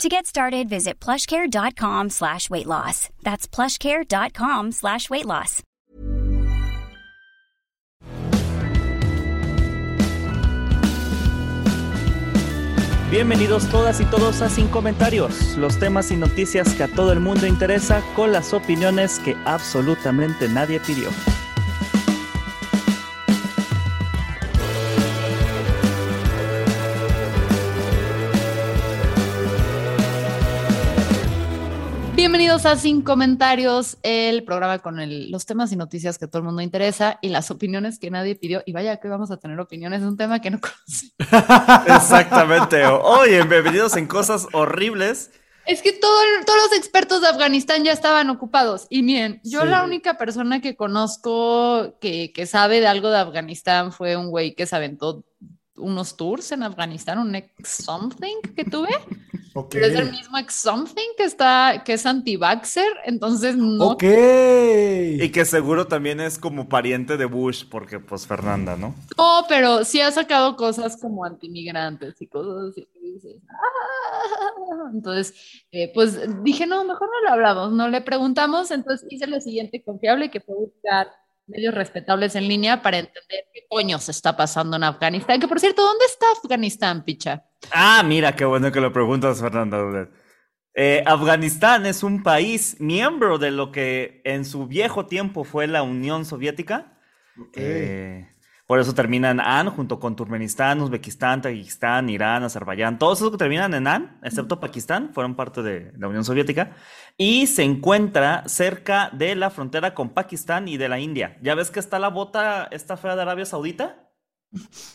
To get started, visit plushcare.com slash weight loss. That's plushcare.com slash weight loss. Bienvenidos todas y todos a Sin Comentarios, los temas y noticias que a todo el mundo interesa con las opiniones que absolutamente nadie pidió. Bienvenidos a Sin Comentarios, el programa con el- los temas y noticias que todo el mundo interesa y las opiniones que nadie pidió. Y vaya que vamos a tener opiniones, es un tema que no conocí. Exactamente. Oye, bienvenidos en cosas horribles. Es que todo todos los expertos de Afganistán ya estaban ocupados. Y miren, yo Sí. la única persona que conozco que, que sabe de algo de Afganistán fue un güey que se aventó unos tours en Afganistán, un ex something que tuve. Pero es el mismo ex something que está, que es anti-vaxxer, entonces no Ok. Y que seguro también es como pariente de Bush, porque pues Fernanda, ¿no? No, pero sí ha sacado cosas como antimigrantes y cosas así que dices, "Ah". Entonces, eh, pues dije, no, mejor no le hablamos, no le preguntamos. Entonces hice lo siguiente confiable, que fue buscar medios respetables en línea para entender qué coño se está pasando en Afganistán. Que por cierto, ¿dónde está Afganistán, picha? Ah, mira, qué bueno que lo preguntas, Fernanda. Dudet. Eh, Afganistán es un país miembro de lo que en su viejo tiempo fue la Unión Soviética. Ok. Eh, por eso terminan AN junto con Turkmenistán, Uzbekistán, Tayikistán, Irán, Azerbaiyán. Todos esos que terminan en AN, excepto Pakistán, fueron parte de la Unión Soviética. Y se encuentra cerca de la frontera con Pakistán y de la India. ¿Ya ves que está la bota, esta fea de Arabia Saudita?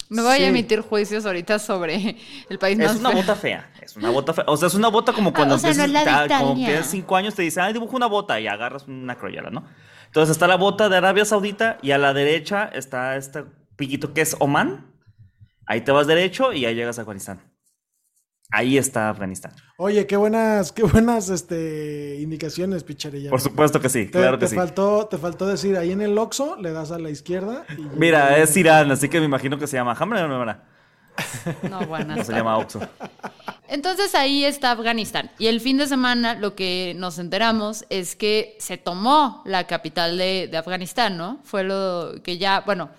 Me voy Sí. a emitir juicios ahorita sobre el país más Es una feo. bota fea, es una bota fea. O sea, es una bota como cuando o sea, empiezas, ah, como cinco años, te dicen, ah, dibuja una bota y agarras una croyola, ¿no? Entonces está la bota de Arabia Saudita y a la derecha está este piquito que es Oman. Ahí te vas derecho y ahí llegas a Afganistán. Ahí está Afganistán. Oye, qué buenas, qué buenas este, indicaciones, Picharilla. Por supuesto que sí, Te, claro que te sí. faltó, te faltó decir ahí en el Oxxo, le das a la izquierda. y- Mira, es Irán, así que me imagino que se llama Hambre o no, no, No, bueno, no se llama Oxo. Entonces ahí está Afganistán. Y el fin de semana lo que nos enteramos es que se tomó la capital de, de Afganistán, ¿no? Fue lo que ya, bueno,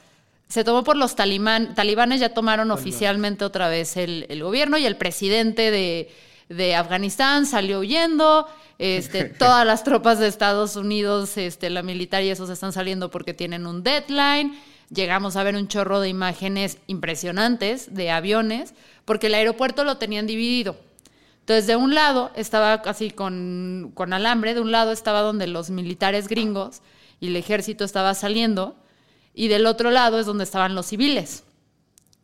se tomó por los talibán, talibanes, ya tomaron oficialmente otra vez el, el gobierno y el presidente de, de Afganistán salió huyendo. Este, todas las tropas de Estados Unidos, este, la militar y esos están saliendo porque tienen un deadline. Llegamos a ver un chorro de imágenes impresionantes de aviones, porque el aeropuerto lo tenían dividido. Entonces, de un lado estaba así con, con alambre, de un lado estaba donde los militares gringos y el ejército estaba saliendo, y del otro lado es donde estaban los civiles.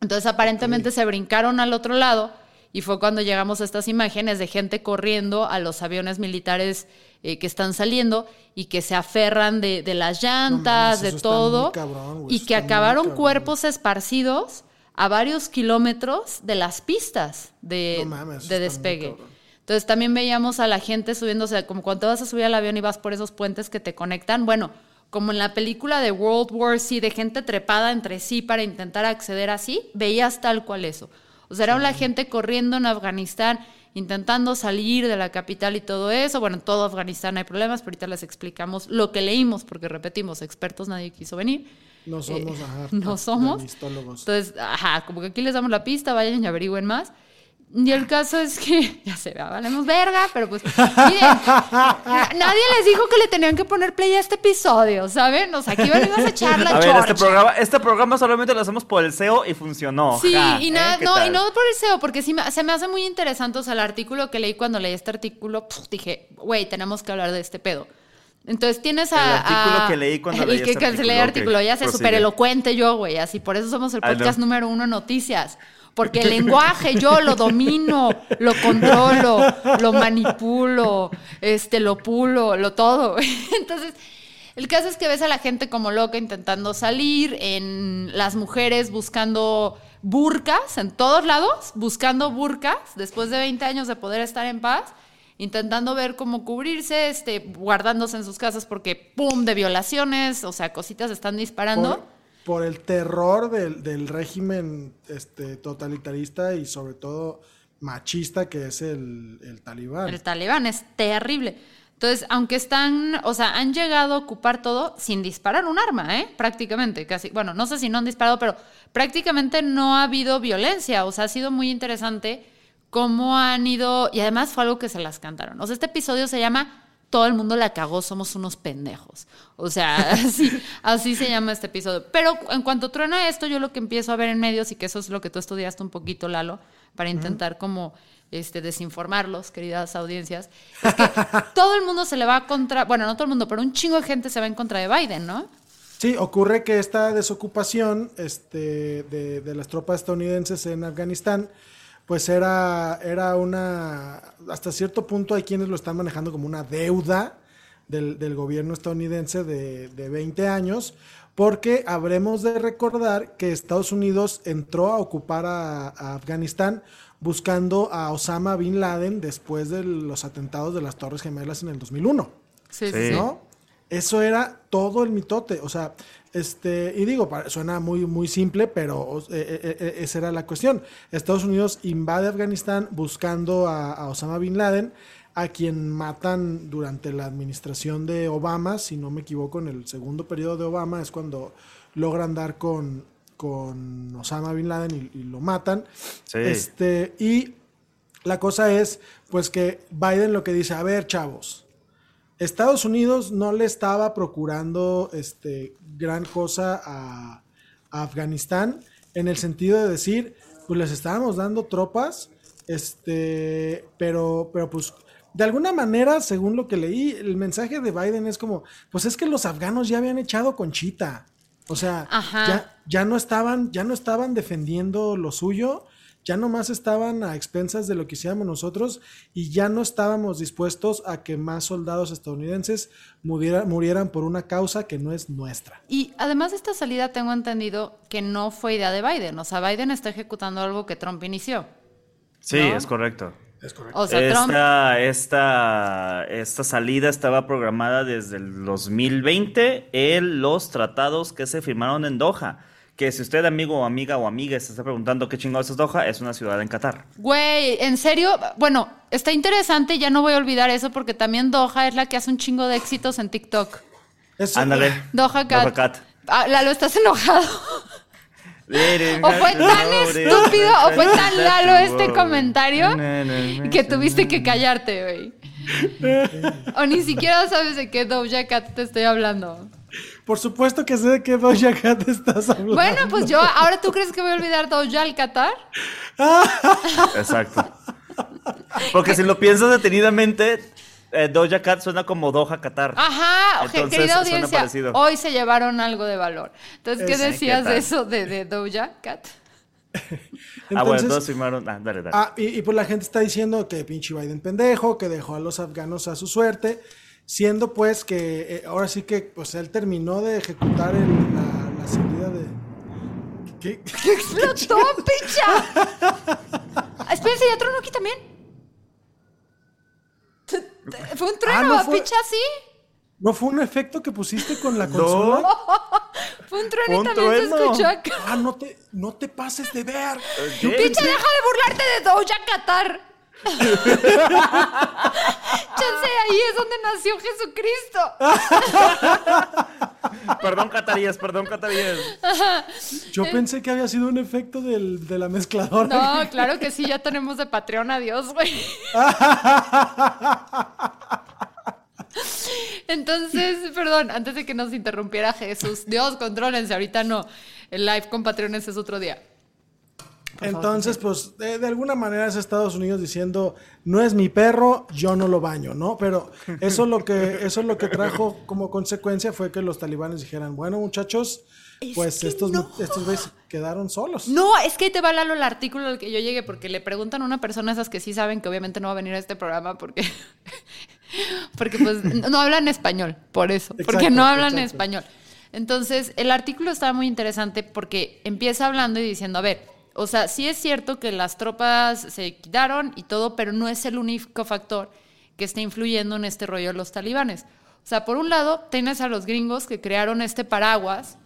Entonces, aparentemente se brincaron al otro lado y fue cuando llegamos a estas imágenes de gente corriendo a los aviones militares eh, que están saliendo y que se aferran de, de las llantas, de todo, cabrón, y que acabaron cuerpos esparcidos a varios kilómetros de las pistas de, No despegue. Entonces también veíamos a la gente subiéndose, como cuando vas a subir al avión y vas por esos puentes que te conectan. Bueno, como en la película de World War C, de gente trepada entre sí para intentar acceder así, veías tal cual eso. O sea, era la gente corriendo en Afganistán, intentando salir de la capital y todo eso. Bueno, en todo Afganistán hay problemas, pero ahorita les explicamos lo que leímos, porque repetimos, expertos nadie quiso venir. No somos, ajá, no somos. Entonces, ajá, como que aquí les damos la pista, vayan y averigüen más. Y el caso es que, ya se vea, valemos verga, pero pues, miren, nadie les dijo que le tenían que poner play a este episodio, ¿saben? O sea, aquí venimos a echar la A ver, este programa, este programa solamente lo hacemos por el SEO y funcionó. Sí, Ja, y ¿eh? nada, ¿Qué no, y no por el SEO, porque sí me- se me hace muy interesante, o sea, el artículo que leí cuando leí este artículo, dije, güey, tenemos que hablar de este pedo. Entonces tienes a... El artículo a- que leí cuando leí que este cancelé el artículo, ya sé, súper elocuente yo, güey, así, por eso somos el podcast número uno en noticias. Porque el lenguaje yo lo domino, lo controlo, lo manipulo, este, lo pulo, lo todo. Entonces, El caso es que ves a la gente como loca intentando salir, en las mujeres buscando burcas en todos lados, buscando burcas después de 20 años de poder estar en paz, intentando ver cómo cubrirse, este, guardándose en sus casas porque, ¡pum!, de violaciones, o sea, cositas están disparando. Por, el terror del, del régimen este, totalitarista y sobre todo machista que es el, el talibán. El talibán es terrible. Entonces, aunque están, o sea, han llegado a ocupar todo sin disparar un arma, ¿eh? Prácticamente, casi. Bueno, no sé si no han disparado, pero prácticamente no ha habido violencia. O sea, ha sido muy interesante cómo han ido, y además fue algo que se las cantaron. O sea, este episodio se llama Todo el mundo la cagó, somos unos pendejos. O sea, así, así se llama este episodio. Pero en cuanto truena esto, yo lo que empiezo a ver en medios, y que eso es lo que tú estudiaste un poquito, Lalo, para intentar como este, desinformarlos, queridas audiencias, es que todo el mundo se le va contra, bueno, no todo el mundo, pero un chingo de gente se va en contra de Biden, ¿no? Sí, ocurre que esta desocupación este, de, de las tropas estadounidenses en Afganistán, pues era, era una, hasta cierto punto hay quienes lo están manejando como una deuda del, del gobierno estadounidense de, de 20 años, porque habremos de recordar que Estados Unidos entró a ocupar a, a Afganistán buscando a Osama Bin Laden después de los atentados de las Torres Gemelas en el 2001. Sí, Sí. ¿no? Eso era todo el mitote, o sea, este, y digo, suena muy, muy simple, pero eh, eh, eh, esa era la cuestión. Estados Unidos invade Afganistán buscando a, a Osama Bin Laden, a quien matan durante la administración de Obama, si no me equivoco, en el segundo periodo de Obama es cuando logran dar con, con Osama Bin Laden y, y lo matan. Sí. Este, y la cosa es, pues que Biden lo que dice, a ver, chavos, Estados Unidos no le estaba procurando este, gran cosa a, a Afganistán en el sentido de decir, pues les estábamos dando tropas, este, pero, pero pues de alguna manera, según lo que leí, el mensaje de Biden es como, pues es que los afganos ya habían echado conchita. O sea, ya, ya no estaban, ya no estaban defendiendo lo suyo, ya nomás estaban a expensas de lo que hiciéramos nosotros y ya no estábamos dispuestos a que más soldados estadounidenses muriera- murieran por una causa que no es nuestra. Y además de esta salida tengo entendido que no fue idea de Biden. O sea, Biden está ejecutando algo que Trump inició. Sí, ¿No? es correcto. Es correcto. O sea, Trump... Esta, esta, esta salida estaba programada desde el 2020 en los tratados que se firmaron en Doha. Que si usted, amigo o amiga o amiga, se está preguntando qué chingados es Doha, es una ciudad en Qatar. Güey, en serio, bueno, está interesante, ya no voy a olvidar eso porque también Doha es la que hace un chingo de éxitos en TikTok. Eso- Ándale. Doha Cat. Doha Cat. Ah, Lalo, ¿estás enojado? O fue tan estúpido o fue tan Lalo este comentario que tuviste que callarte, güey. O ni siquiera sabes de qué Doja Cat te estoy hablando. Por supuesto que sé de qué Doja Cat estás hablando. Bueno, pues yo, ¿ahora tú crees que voy a olvidar Doja al Qatar? Exacto. Porque si lo piensas detenidamente, eh, Doja Cat suena como Doha Qatar. Ajá, Entonces, querida audiencia, hoy se llevaron algo de valor. Entonces, ¿qué decías ¿qué de eso de, de Doja Cat? ah, bueno, Entonces- todos firmaron. Ah, dale, dale. Ah, y, y pues la gente está diciendo que pinche Biden pendejo, que dejó a los afganos a su suerte, siendo pues que eh, ahora sí que pues él terminó de ejecutar el- la, la salida de... ¿Qué? ¡Que explotó, picha! Espérense, ¿ya tronó aquí también? ¿Fue un trueno, Ah, ¿no fue? picha, sí? ¿No fue un efecto que pusiste con la consola? Fue un trueno y también se trueno. escuchó acá. Ah, no te, no te pases de ver. ¿Qué? Picha, deja de burlarte de Doja Qatar. Chance, ahí es donde nació Jesucristo. Perdón, cataríes, perdón, cataríes. Yo pensé que había sido un efecto del- de la mezcladora. No, claro que sí, ya tenemos de Patreon a Dios, güey. Entonces, perdón, antes de que nos interrumpiera Jesús, Dios, contrólense, ahorita no. El live con Patreones es otro día. Entonces, pues, de, de alguna manera es Estados Unidos diciendo, no es mi perro, yo no lo baño, ¿no? Pero eso lo que, eso lo que trajo como consecuencia fue que los talibanes dijeran, bueno, muchachos, Es pues estos, no. estos güeyes quedaron solos. No, es que ahí te va Lalo el artículo al que yo llegué porque le preguntan a una persona esas que sí saben que obviamente no va a venir a este programa porque porque pues no hablan español, por eso, porque no hablan exacto. español. Entonces, el artículo estaba muy interesante porque empieza hablando y diciendo, a ver, o sea, sí es cierto que las tropas se quitaron y todo, pero no es el único factor que está influyendo en este rollo de los talibanes. O sea, por un lado, tienes a los gringos que crearon este paraguas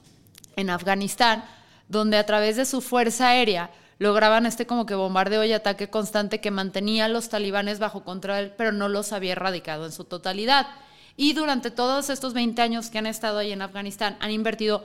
en Afganistán, donde a través de su fuerza aérea lograban este como que bombardeo y ataque constante que mantenía a los talibanes bajo control, pero no los había erradicado en su totalidad. Y durante todos estos 20 años que han estado ahí en Afganistán, han invertido,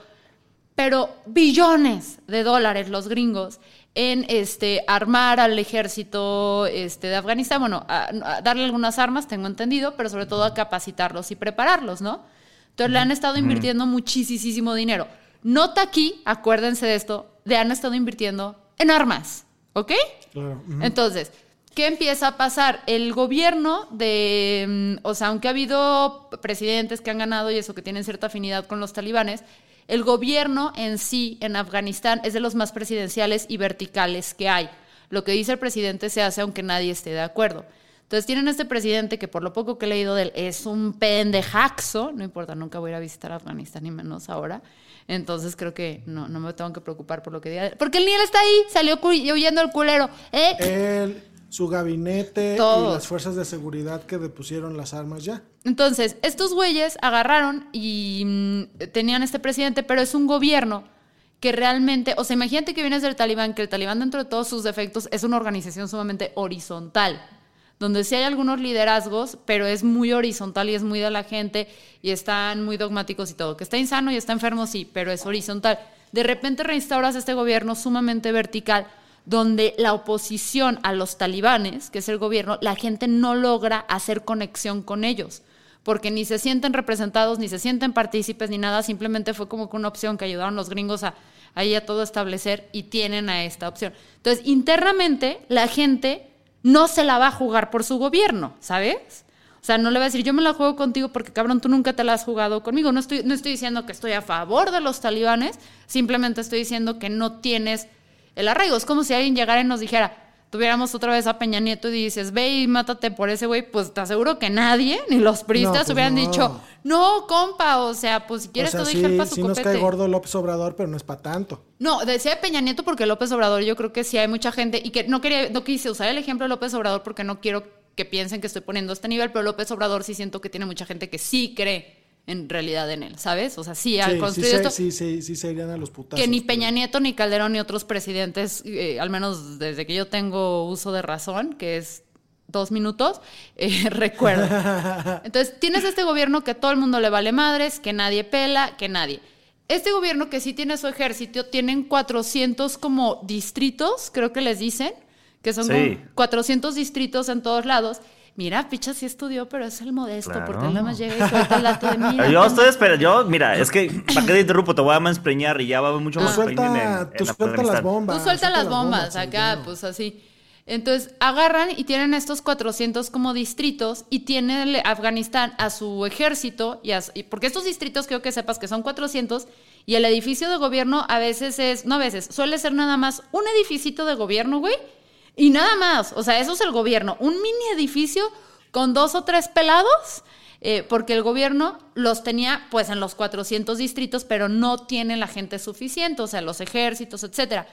pero billones de dólares los gringos en este armar al ejército este, de Afganistán, bueno, a, a darle algunas armas, tengo entendido, pero sobre todo a capacitarlos y prepararlos, ¿no? Entonces le han estado invirtiendo muchísimo dinero. Nota aquí, acuérdense de esto, le han estado invirtiendo en armas, ¿ok? Claro. Entonces, ¿qué empieza a pasar? El gobierno de, mm, o sea, aunque ha habido presidentes que han ganado y eso que tienen cierta afinidad con los talibanes, el gobierno en sí en Afganistán es de los más presidenciales y verticales que hay. Lo que dice el presidente se hace aunque nadie esté de acuerdo. Entonces tienen este presidente que por lo poco que he leído de él es un pendejaxo, no importa, nunca voy a ir a visitar Afganistán ni menos ahora. Entonces creo que no, no me tengo que preocupar por lo que diga. Porque el Niel está ahí, salió huyendo el culero. ¿Eh? Su gabinete Todos. y las fuerzas de seguridad que depusieron las armas ya. Entonces, estos güeyes agarraron y mm, tenían este presidente, pero es un gobierno que realmente, o sea, imagínate que vienes del talibán, que el talibán dentro de todos sus defectos es una organización sumamente horizontal, donde sí hay algunos liderazgos, pero es muy horizontal y es muy de la gente y están muy dogmáticos y todo, que está insano y está enfermo, sí, pero es horizontal. De repente reinstauras este gobierno sumamente vertical, donde la oposición a los talibanes, que es el gobierno, la gente no logra hacer conexión con ellos, porque ni se sienten representados, ni se sienten partícipes, ni nada, simplemente fue como que una opción que ayudaron los gringos a ahí a todo establecer y tienen a esta opción. Entonces, internamente, la gente no se la va a jugar por su gobierno, ¿sabes? O sea, no le va a decir, yo me la juego contigo porque cabrón, tú nunca te la has jugado conmigo. No estoy, no estoy diciendo que estoy a favor de los talibanes, simplemente estoy diciendo que no tienes el arraigo. Es como si alguien llegara y nos dijera, tuviéramos otra vez a Peña Nieto y dices, ve y mátate por ese güey, pues te aseguro que nadie, ni los priistas, pues hubieran no. dicho, no, compa, o sea, pues si quieres o sea, te sí, doy gel pa' su sí nos cae gordo López Obrador, pero no es para tanto. No, decía de Peña Nieto porque López Obrador yo creo que sí hay mucha gente y que no quería, no quise usar el ejemplo de López Obrador porque no quiero que piensen que estoy poniendo este nivel, pero López Obrador sí siento que tiene mucha gente que sí cree en realidad en él, ¿sabes? O sea, sí ha Sí, sí, construido se, esto sí, sí, sí se irían a los putazos. que ni pero- Peña Nieto, ni Calderón, ni otros presidentes, eh, al menos desde que yo tengo uso de razón, que es dos minutos, eh, recuerdo. Entonces, tienes este gobierno que todo el mundo le vale madres, que nadie pela, que nadie. Este gobierno que sí tiene su ejército, tienen 400 como distritos, creo que les dicen, que son Sí. como 400 distritos en todos lados. Mira, Picha sí estudió, pero es el modesto, Claro. porque él nada más llega y suelta el dato de mí. Yo estoy esperando, yo, mira, es que, ¿para qué te interrumpo? Te voy a manspreñar y ya va mucho Tú más suelta, tú suelta las bombas. Tú suelta las bombas acá, pues así. Entonces agarran y tienen estos 400 como distritos y tiene Afganistán a su ejército, y, a y- porque estos distritos quiero que sepas que son 400 y el edificio de gobierno a veces es, no a veces, suele ser nada más un edificito de gobierno, güey, y nada más. O sea, eso es el gobierno, un mini edificio con dos o tres pelados. eh, porque el gobierno los tenía pues en los 400 distritos, pero no tiene la gente suficiente, o sea, los ejércitos, etcétera.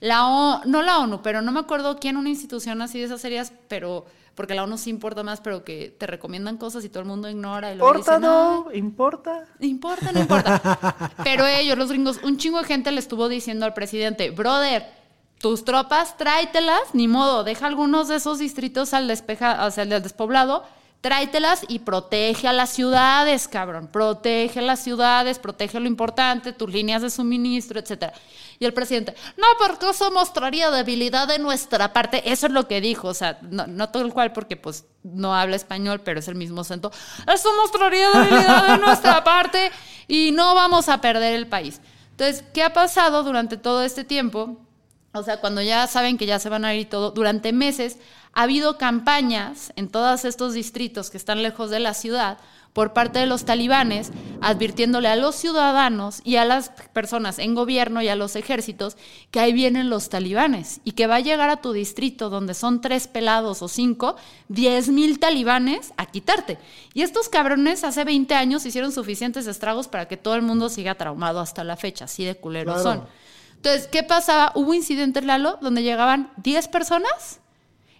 La O, no la ONU, pero no me acuerdo quién, una institución así de esas series, pero porque la ONU sí importa más, pero que te recomiendan cosas y todo el mundo ignora y luego ¿Importa, dicen, "Ay, no? ¿Importa? no importa, no importa. Pero ellos, los gringos, un chingo de gente le estuvo diciendo al presidente, brother, tus tropas, tráetelas, ni modo, deja algunos de esos distritos al despeja, o sea, al despoblado, tráetelas y protege a las ciudades, cabrón. Protege las ciudades, protege lo importante, tus líneas de suministro, etcétera. Y el presidente, no, porque eso mostraría debilidad de nuestra parte. Eso es lo que dijo, o sea, no, no todo el cual, porque pues no habla español, pero es el mismo acento. Eso mostraría debilidad de nuestra parte y no vamos a perder el país. Entonces, ¿qué ha pasado durante todo este tiempo? O sea, cuando ya saben que ya se van a ir todo, durante meses ha habido campañas en todos estos distritos que están lejos de la ciudad por parte de los talibanes, advirtiéndole a los ciudadanos y a las personas en gobierno y a los ejércitos que ahí vienen los talibanes y que va a llegar a tu distrito donde son tres pelados o cinco, diez mil talibanes a quitarte. Y estos cabrones hace 20 años hicieron suficientes estragos para que todo el mundo siga traumado hasta la fecha, así de culeros Claro. son. Entonces, ¿qué pasaba? Hubo incidentes, Lalo, donde llegaban 10 personas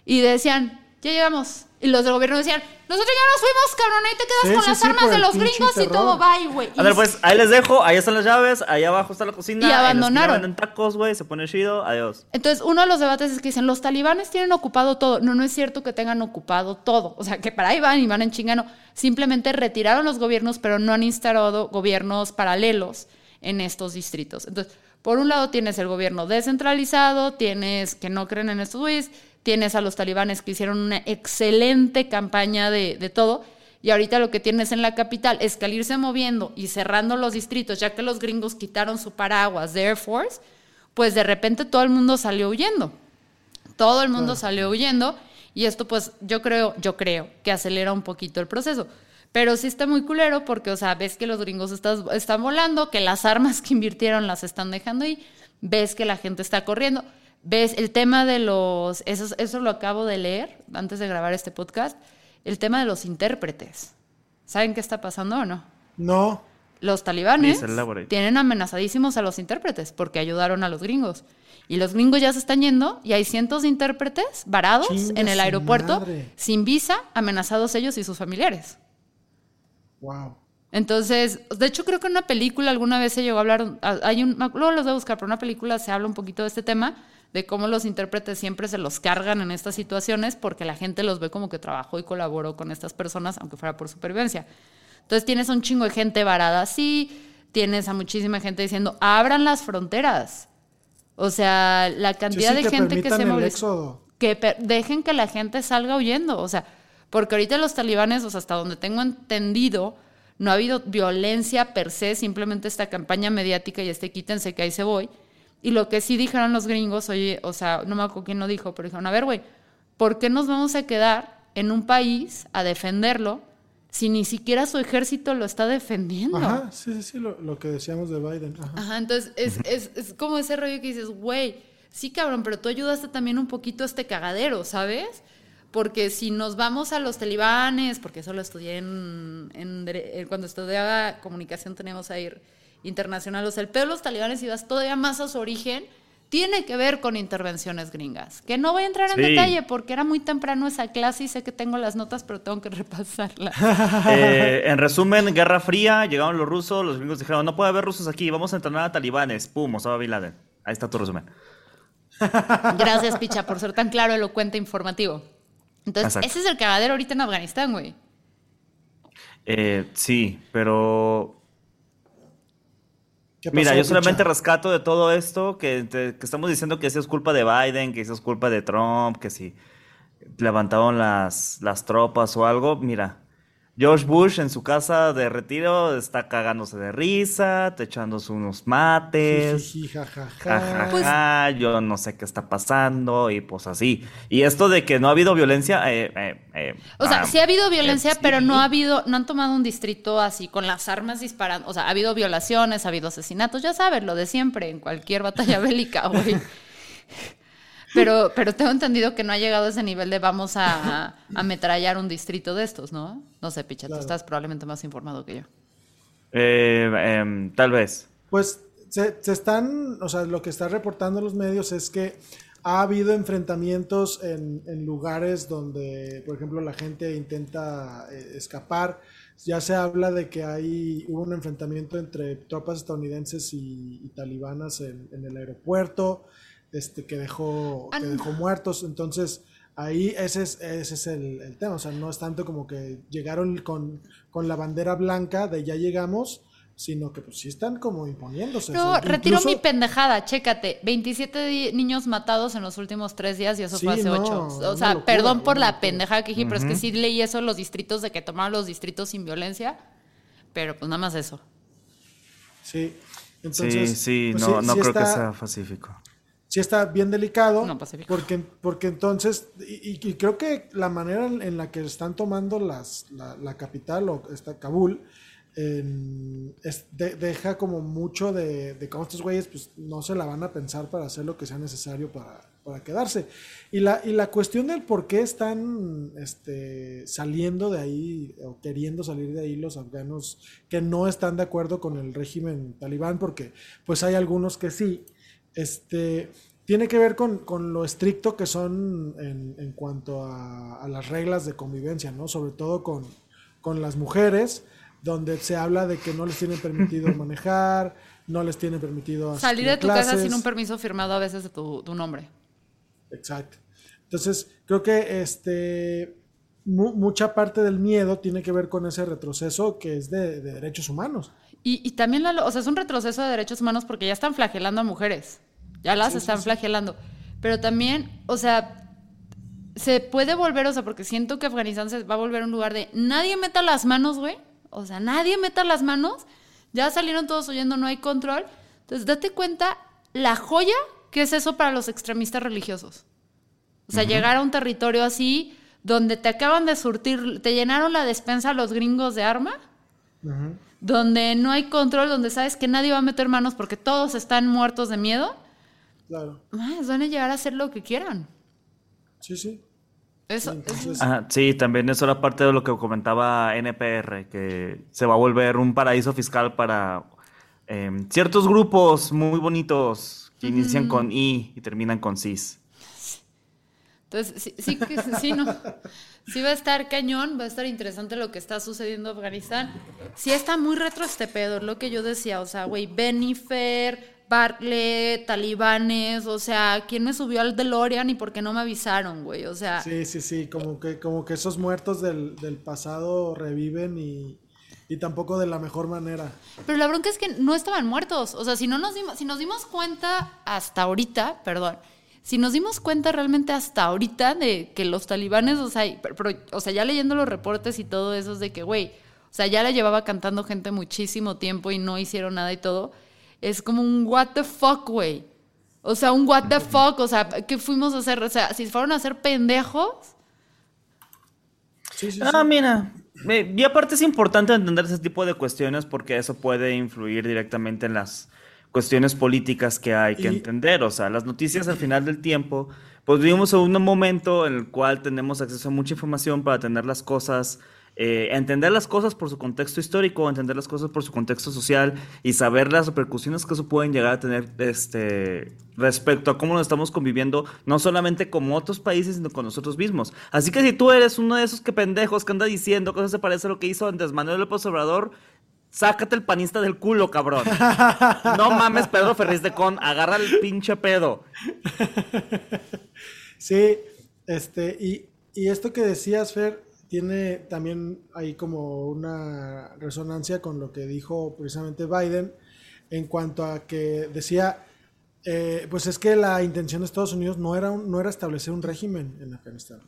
y decían, ya llegamos. Y los del gobierno decían, nosotros ya nos fuimos, cabrón, ahí te quedas Sí, con sí, las sí, armas de los gringos y todo, bye, güey. A ver, pues ahí les dejo, ahí están las llaves, ahí abajo está la cocina. Y abandonaron. venden tacos, güey, se pone chido, adiós. Entonces, uno de los debates es que dicen, los talibanes tienen ocupado todo. No, no es cierto que tengan ocupado todo. O sea, que para ahí van y van en chingano. Simplemente retiraron los gobiernos, pero no han instalado gobiernos paralelos en estos distritos. Entonces, por un lado tienes el gobierno descentralizado, tienes que no creen en estos güeyes, tienes a los talibanes que hicieron una excelente campaña de, de todo. Y ahorita lo que tienes en la capital es que al irse moviendo y cerrando los distritos, ya que los gringos quitaron su paraguas de Air Force, pues de repente todo el mundo salió huyendo. Todo el mundo salió huyendo y esto pues yo creo, yo creo que acelera un poquito el proceso. Pero sí está muy culero porque, o sea, ves que los gringos estás- están volando, que las armas que invirtieron las están dejando ahí, ves que la gente está corriendo, ves el tema de los, eso, eso lo acabo de leer antes de grabar este podcast, el tema de los intérpretes. ¿Saben qué está pasando o no? No. Los talibanes tienen amenazadísimos a los intérpretes porque ayudaron a los gringos. Y los gringos ya se están yendo y hay cientos de intérpretes varados Chinga en el aeropuerto madre. sin visa, amenazados ellos y sus familiares. Wow. Entonces, de hecho creo que en una película alguna vez se llegó a hablar, hay un, luego los voy a buscar, pero en una película se habla un poquito de este tema, de cómo los intérpretes siempre se los cargan en estas situaciones porque la gente los ve como que trabajó y colaboró con estas personas, aunque fuera por supervivencia. Entonces tienes a un chingo de gente varada así, tienes a muchísima gente diciendo, abran las fronteras. O sea, la cantidad sí, de gente que se éxodo. que dejen que la gente salga huyendo. O sea, porque ahorita los talibanes, o sea, hasta donde tengo entendido, no ha habido violencia per se, simplemente esta campaña mediática y este quítense que ahí se voy. Y lo que sí dijeron los gringos, oye, o sea, no me acuerdo quién lo dijo, pero dijeron, a ver, güey, ¿por qué nos vamos a quedar en un país a defenderlo si ni siquiera su ejército lo está defendiendo? Ajá, sí, sí, sí, lo, lo que decíamos de Biden. Ajá. Ajá, entonces es, es, es como ese rollo que dices, güey, sí cabrón, pero tú ayudaste también un poquito a este cagadero, ¿sabes? Porque si nos vamos a los talibanes, porque eso lo estudié en, eh, cuando estudiaba comunicación teníamos ahí internacional, o sea, el pedo de los talibanes, si vas todavía más a su origen, tiene que ver con intervenciones gringas. Que no voy a entrar en Sí. detalle porque era muy temprano esa clase y sé que tengo las notas, pero tengo que repasarlas. Eh, en resumen, Guerra Fría, llegaron los rusos, los gringos dijeron, no puede haber rusos aquí, vamos a entrenar a talibanes. Pum, Osama Bin Laden. Ahí está tu resumen. Gracias, Picha, por ser tan claro, elocuente, informativo. Entonces, Exacto. ese es el cagadero ahorita en Afganistán, güey. Eh, sí, pero ¿Qué Mira, yo solamente rescato de todo esto que, te- que estamos diciendo que eso es culpa de Biden, que eso es culpa de Trump, que si levantaron las, las tropas o algo. Mira, George Bush en su casa de retiro está cagándose de risa, te echándose unos mates. Jiji, jajaja. Jajaja, Pues- yo no sé qué está pasando y pues así. Y esto de que no ha habido violencia, eh, eh, eh, O sea, ah, sí ha habido violencia, eh, sí. pero no ha habido, no han tomado un distrito así con las armas disparando. O sea, ha habido violaciones, ha habido asesinatos, ya sabes, lo de siempre, en cualquier batalla bélica, güey. Pero, pero tengo entendido que no ha llegado a ese nivel de vamos a, a ametrallar un distrito de estos, ¿no? No sé, Picha, Claro. tú estás probablemente más informado que yo. eh, em, tal vez. Pues se, se están, o sea, lo que están reportando los medios es que ha habido enfrentamientos en, en lugares donde, por ejemplo, la gente intenta eh, escapar. Ya se habla de que hay hubo un enfrentamiento entre tropas estadounidenses y, y talibanas en, en el aeropuerto, este, que dejó, que no. dejó muertos. Entonces, ahí ese es, ese es el, el tema. O sea, no es tanto como que llegaron con, con la bandera blanca de ya llegamos, sino que pues sí están como imponiéndose. o No, sea, retiro incluso- mi pendejada, chécate. 27 di- niños matados en los últimos tres días y eso Sí, fue hace no, ocho. O sea, locura, perdón por la locura. pendejada que dije, pero es que sí leí eso en los distritos de que tomaron los distritos sin violencia. Pero pues nada más eso. Sí, entonces. sí, pues no, sí- no sí creo que sea pacífico. Sí está bien delicado. No, Pacífico. porque, porque entonces, y, y creo que la manera en, la que están tomando las, la, la capital, o esta Kabul, es- de- deja como mucho de, de cómo estos güeyes pues no se la van a pensar para hacer lo que sea necesario para, para quedarse. Y la, y la cuestión del por qué están este, saliendo de ahí o queriendo salir de ahí los afganos que no están de acuerdo con el régimen talibán, porque pues hay algunos que sí, este, tiene que ver con, con lo estricto que son en, en cuanto a, a las reglas de convivencia, ¿no? Sobre todo con, con las mujeres, donde se habla de que no les tienen permitido manejar, no les tienen permitido Salir de tu casa sin un permiso firmado a veces de tu, tu nombre. Exacto. Entonces, creo que este mu- mucha parte del miedo tiene que ver con ese retroceso que es de, de derechos humanos. Y, y también, la, o sea, es un retroceso de derechos humanos porque ya están flagelando a mujeres. Ya las están flagelando. Pero también, o sea, se puede volver, o sea, porque siento que Afganistán se va a volver un lugar de nadie meta las manos, güey. O sea, nadie meta las manos. Ya salieron todos oyendo, no hay control. Entonces, date cuenta la joya que es eso para los extremistas religiosos. O sea, llegar a un territorio así, donde te acaban de surtir, te llenaron la despensa los gringos de arma donde no hay control, donde sabes que nadie va a meter manos porque todos están muertos de miedo, Claro. más van a llegar a hacer lo que quieran. Sí, sí. Eso, Entonces, eso- Ajá, sí, también eso era parte de lo que comentaba NPR, que se va a volver un paraíso fiscal para em, ciertos grupos muy bonitos que inician con I y terminan con CIS. Entonces sí, sí, que- sí, no. Sí va a estar cañón, va a estar interesante lo que está sucediendo en Afganistán. Sí está muy retro este pedo, lo que yo decía, o sea, güey, Benifer, Bartlett, talibanes, o sea, ¿quién me subió al DeLorean y por qué no me avisaron, güey? O sea, sí, sí, sí, como que, como que esos muertos del, del pasado reviven y, y tampoco de la mejor manera. Pero la bronca es que no estaban muertos. O sea, si no nos dimos, si nos dimos cuenta hasta ahorita, perdón, si nos dimos cuenta realmente hasta ahorita de que los talibanes, o sea, pero- pero, o sea, ya leyendo los reportes y todo eso, es de que, güey, o sea, ya la llevaba cantando gente muchísimo tiempo y no hicieron nada y todo. Es como un what the fuck, güey. O sea, un what the fuck, o sea, ¿qué fuimos a hacer? O sea, si fueron a ser pendejos, Sí, sí, Ah, sí. mira. eh, Y aparte es importante entender ese tipo de cuestiones porque eso puede influir directamente en las cuestiones políticas que hay que Y- entender. O sea, las noticias al final del tiempo, pues vivimos en un momento en el cual tenemos acceso a mucha información para tener las cosas, eh, entender las cosas por su contexto histórico, entender las cosas por su contexto social y saber las repercusiones que eso pueden llegar a tener este, respecto a cómo nos estamos conviviendo, no solamente con otros países, sino con nosotros mismos. Así que si tú eres uno de esos que pendejos que anda diciendo cosas que se parece a lo que hizo Andrés Manuel López Obrador, sácate el panista del culo, cabrón. No mames, Pedro Ferriz de Con, agarra el pinche pedo. Sí, este, y, y esto que decías, Fer, tiene también ahí como una resonancia con lo que dijo precisamente Biden en cuanto a que decía, eh, pues es que la intención de Estados Unidos no era, un- no era establecer un régimen en Afganistán.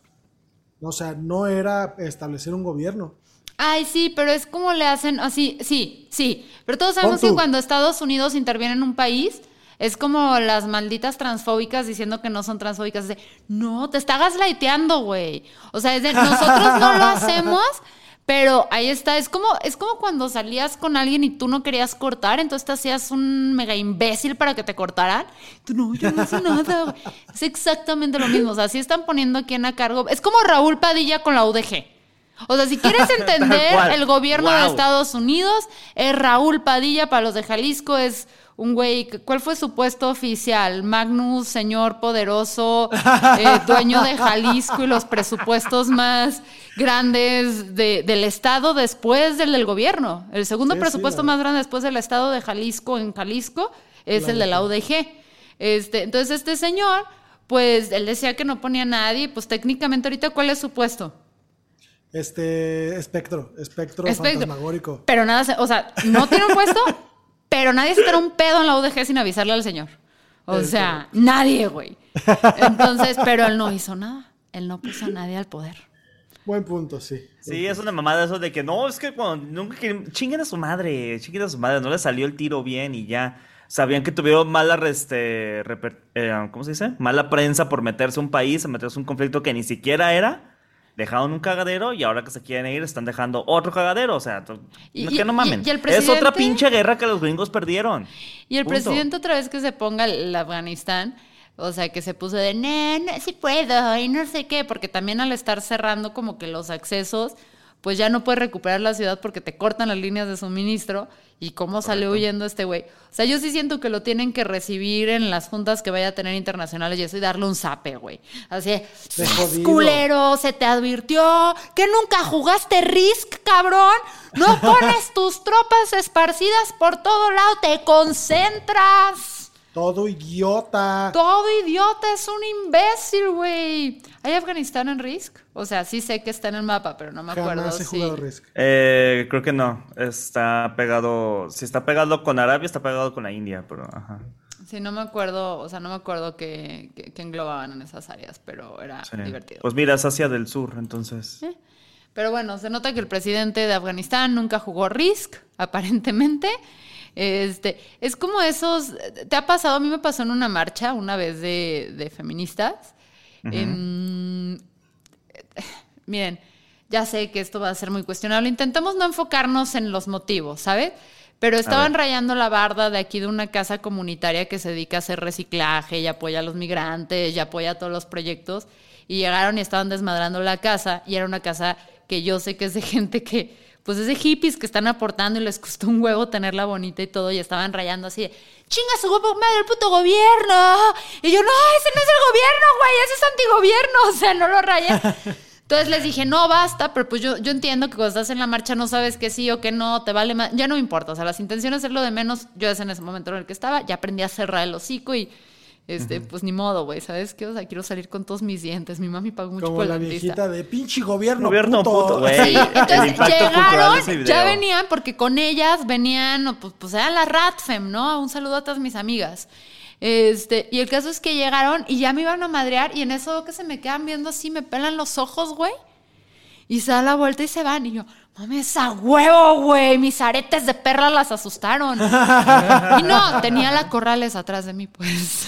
O sea, no era establecer un gobierno. Ay, sí, pero es como le hacen así, sí, sí. Pero todos sabemos que cuando Estados Unidos interviene en un país, es como las malditas transfóbicas diciendo que no son transfóbicas. De, no, te está gaslighteando, güey. O sea, es de, nosotros no lo hacemos, pero ahí está. Es como, es como cuando salías con alguien y tú no querías cortar, entonces te hacías un mega imbécil para que te cortaran. Tú, no, yo no hice nada, güey. Es exactamente lo mismo. O sea, sí están poniendo a quien a cargo. Es como Raúl Padilla con la UDG. O sea, si quieres entender el gobierno de. Estados Unidos, es Raúl Padilla, para los de Jalisco es un güey, ¿cuál fue su puesto oficial? Magnus, señor poderoso, eh, dueño de Jalisco y los presupuestos más grandes de- del Estado después del del gobierno. El segundo Sí, presupuesto más grande después del Estado de Jalisco en Jalisco es el de la UDG. Este, entonces este señor, pues él decía que no ponía a nadie, pues técnicamente ahorita, ¿cuál es su puesto? Este, espectro, espectro, Espectro. fantasmagórico. Pero nada, se- o sea, no tiene un puesto, pero nadie se tira un pedo en la UDG sin avisarle al señor. O sea, nadie, güey. Entonces, pero él no hizo nada. Él no puso a nadie al poder. Buen punto, sí. Sí, es una mamada eso de que no, es que cuando nunca quieren, chinguen a su madre, chinguen a su madre, no le salió el tiro bien y ya. sabían que tuvieron mala, este, reper- eh, ¿cómo se dice? Mala prensa por meterse a un país, a meterse a un conflicto que ni siquiera era. Dejaron un cagadero y ahora que se quieren ir están dejando otro cagadero. O sea, Y- que no mamen. y el Es otra pinche guerra que los gringos perdieron. Y el Punto. presidente otra vez que se ponga el Afganistán, o sea, que se puso de, no, no, sí puedo, y no sé qué, porque también al estar cerrando como que los accesos, pues ya no puedes recuperar la ciudad porque te cortan las líneas de suministro y cómo salió huyendo este güey. O sea, yo sí siento que lo tienen que recibir en las juntas que vaya a tener internacionales y eso y darle un zape, güey. Así, culero, se te advirtió que nunca jugaste Risk, cabrón. No pones tus tropas esparcidas por todo lado, te concentras. Todo idiota. Todo idiota es un imbécil, güey. ¿Hay Afganistán en Risk? O sea, sí sé que está en el mapa, pero no me acuerdo. Jamás he jugado Risk. Eh, creo que no. Está pegado. Si está pegado con Arabia, está pegado con la India, pero ajá. Sí, no me acuerdo, o sea, no me acuerdo que, que- que englobaban en esas áreas, pero era Sí. divertido. Pues mira, es Asia del Sur, entonces. Pero bueno, se nota que el presidente de Afganistán nunca jugó Risk, aparentemente. Este, es como esos. ¿Te ha pasado? A mí me pasó en una marcha una vez de, de feministas. Em, miren, ya sé que esto va a ser muy cuestionable. Intentamos no enfocarnos en los motivos, ¿sabes? Pero estaban rayando la barda de aquí de una casa comunitaria que se dedica a hacer reciclaje y apoya a los migrantes y apoya a todos los proyectos. Y llegaron y estaban desmadrando la casa. Y era una casa que yo sé que es de gente que, pues es de hippies que están aportando y les costó un huevo tenerla bonita y todo. Y estaban rayando así de, chinga su madre el puto gobierno. Y yo, no, ese no es el gobierno, güey, ese es antigobierno. O sea, no lo rayen. Entonces les dije, no, basta, pero pues yo, yo entiendo que cuando estás en la marcha no sabes que sí o que no, te vale más. Ya no importa, o sea, las intenciones es lo de menos. Yo es en ese momento en el que estaba, ya aprendí a cerrar el hocico y, este, pues ni modo, güey, ¿sabes qué? O sea, quiero salir con todos mis dientes. Mi mami pagó mucho Como por la dentista. viejita de pinche gobierno, Gobierno puto. puto, güey. Sí, entonces llegaron, ya venían, porque con ellas venían, pues, pues eran las Ratfem, ¿no? Un saludo a todas mis amigas. Este, y el caso es que llegaron y ya me iban a madrear y en eso que se me quedan viendo así, me pelan los ojos, güey. Y se dan la vuelta y se van. Y yo, mames, a huevo, güey. Mis aretes de perra las asustaron. y no, tenía la Corrales atrás de mí, pues.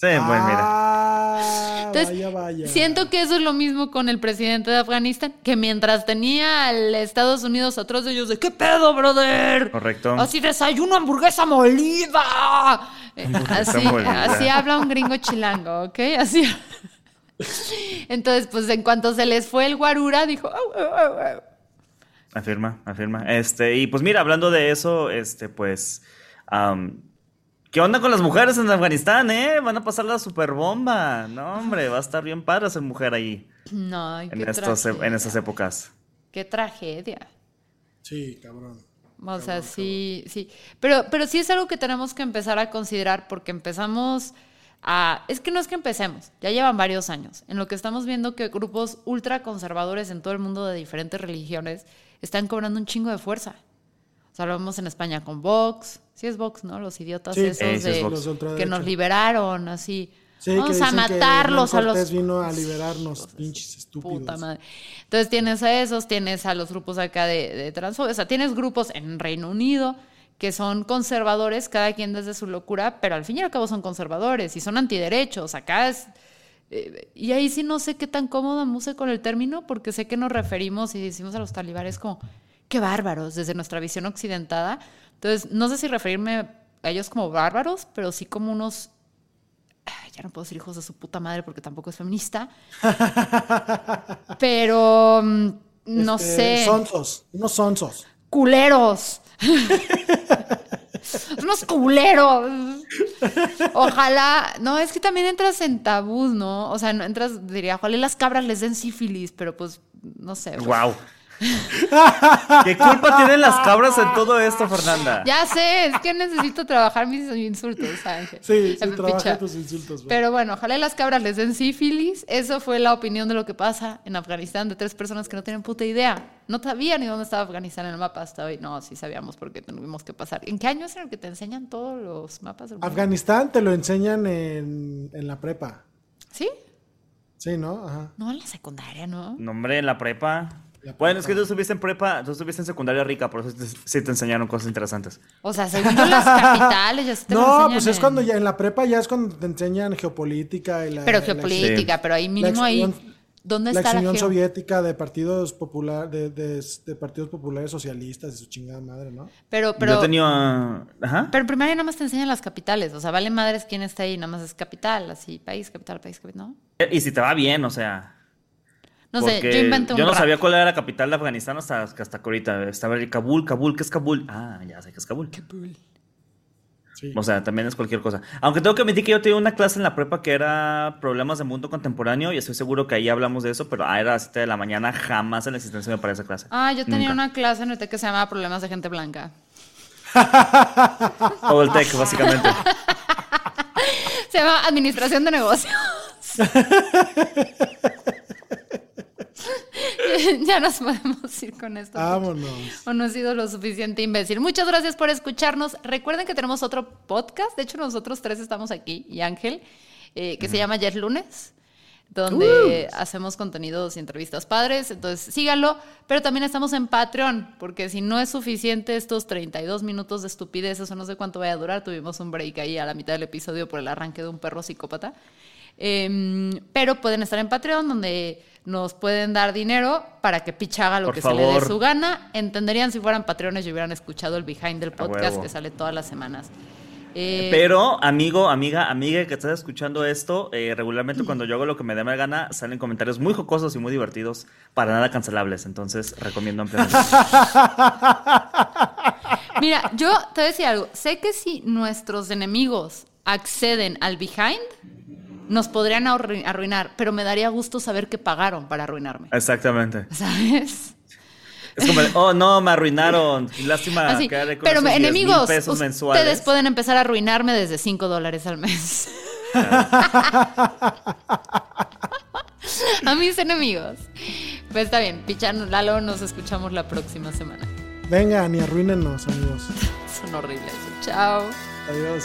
Sí, pues mira. Ah, Entonces, vaya, vaya. siento que eso es lo mismo con el presidente de Afganistán, que mientras tenía al Estados Unidos atrás de ellos, de ¿qué pedo, brother? Correcto. Así desayuno hamburguesa molida. Eh, Hamburguesa Así, molida. así habla un gringo chilango, ¿ok? Así. Entonces, pues en cuanto se les fue el guarura, dijo. Afirma, afirma. Este, y pues mira, hablando de eso, este, pues. ¿Qué onda con las mujeres en Afganistán, eh? Van a pasar la super bomba. No, hombre, va a estar bien padre ser mujer ahí. no, En, estos, tragedia. en esas épocas. Qué tragedia. Sí, cabrón. O sea, sí, sí. Pero, pero sí es algo que tenemos que empezar a considerar porque empezamos a... Es que no es que empecemos, ya llevan varios años, en lo que estamos viendo que grupos ultraconservadores en todo el mundo de diferentes religiones están cobrando un chingo de fuerza. Sea, lo vemos en España con Vox. Sí es Vox, ¿no? Los idiotas Sí, esos es de, Vox. Los de que nos liberaron, así. Sí, que Vamos a dicen que matarlos a los... Vino a liberarnos, pinches estúpidos. Puta madre. Entonces tienes a esos, tienes a los grupos acá de, de transfobia, o sea, tienes grupos en Reino Unido que son conservadores, cada quien desde su locura, pero al fin y al cabo son conservadores y son antiderechos. Acá es... eh, y ahí sí no sé qué tan cómoda muse con el término, porque sé que nos referimos y decimos a los talibanes como, qué bárbaros, desde nuestra visión occidentada. Entonces, no sé si referirme a ellos como bárbaros, pero sí como unos ya no puedo decir hijos de su puta madre porque tampoco es feminista. Pero mm, no Este, sé. Sonsos, unos sonsos. culeros. Unos culeros. Ojalá. No, es que también entras en tabús, ¿no? O sea, no entras, diría, ojalá las cabras les den sífilis, pero pues, no sé. pues, ¡Wow! ¿Qué culpa tienen las cabras en todo esto, Fernanda? Ya sé, es que necesito trabajar mis insultos, Ángel. Sí, sí, trabaja tus insultos. güey. Pero bueno, ojalá las cabras les den sífilis. Eso fue la opinión de lo que pasa en Afganistán de tres personas que no tienen puta idea. No sabían ni dónde estaba Afganistán en el mapa hasta hoy. No, sí sabíamos porque tuvimos que pasar. ¿En qué año es en el que te enseñan todos los mapas del mundo? Afganistán te lo enseñan en, en la prepa. ¿Sí? Sí, ¿no? Ajá. No, en la secundaria, ¿no? No, hombre, en la prepa. Bueno, es que tú estuviste en prepa, tú estuviste en secundaria rica, por eso te- sí te enseñaron cosas interesantes. O sea, según las capitales ya se te No, pues es en- cuando ya en la prepa ya es cuando te enseñan geopolítica y la. Pero la- geopolítica, pero ahí mínimo ahí... ¿Dónde La está la Unión? Soviética de partidos popular, de, de- de partidos populares socialistas y su chingada madre, ¿no? Pero, pero... Yo tenía... Ajá. Pero primaria nada más te enseñan las capitales. O sea, vale madres quién está ahí, nada más es capital, así, país, capital, país, capital, ¿no? Y si te va bien, o sea... No sé, yo inventé un Yo no rap. sabía cuál era la capital de Afganistán hasta, hasta ahorita. Estaba el Kabul, Kabul, ¿qué es Kabul? Ah, ya sé que es Kabul. Sí. O sea, también es cualquier cosa. Aunque tengo que admitir que yo tenía una clase en la prepa que era problemas de mundo contemporáneo y estoy seguro que ahí hablamos de eso, pero ah, era a las 7 de la mañana, jamás en la existencia me para esa clase. Ah, yo tenía Nunca. una clase en el TEC que se llamaba Problemas de Gente Blanca. Todo el tech, básicamente. Se llama Administración de Negocios. ya nos podemos ir con esto. Vámonos. O no he sido lo suficiente imbécil. Muchas gracias por escucharnos. Recuerden que tenemos otro podcast. De hecho, nosotros tres estamos aquí y Ángel, eh, que se llama es lunes, donde hacemos contenidos y entrevistas padres. Entonces, síganlo. Pero también estamos en Patreon, porque si no es suficiente estos 32 minutos de estupidez, eso no sé cuánto vaya a durar. Tuvimos un break ahí a la mitad del episodio por el arranque de un perro psicópata. Em, pero pueden estar en Patreon, donde nos pueden dar dinero para que Pitch haga lo Por que se le dé su gana. Entenderían si fueran Patreones y hubieran escuchado el behind del podcast que sale todas las semanas. Eh, Pero, amigo, amiga, amiga que estás escuchando esto, eh, regularmente cuando yo hago lo que me dé la gana, salen comentarios muy jocosos y muy divertidos, para nada cancelables. Entonces, recomiendo ampliamente. Mira, yo te voy a decir algo. Sé que si nuestros enemigos acceden al behind, nos podrían arru- arruinar, pero me daría gusto saber que pagaron para arruinarme. Exactamente. ¿Sabes? Es como, de, oh, no, me arruinaron. Lástima Así. que haré con Pero esos me- 10,000 enemigos, pesos ustedes mensuales. pueden empezar a arruinarme desde 5 dólares al mes. a mis enemigos. Pues está bien, Pichano, Lalo, nos escuchamos la próxima semana. Vengan y arruínenos, amigos. Son horribles. Chao. Adiós.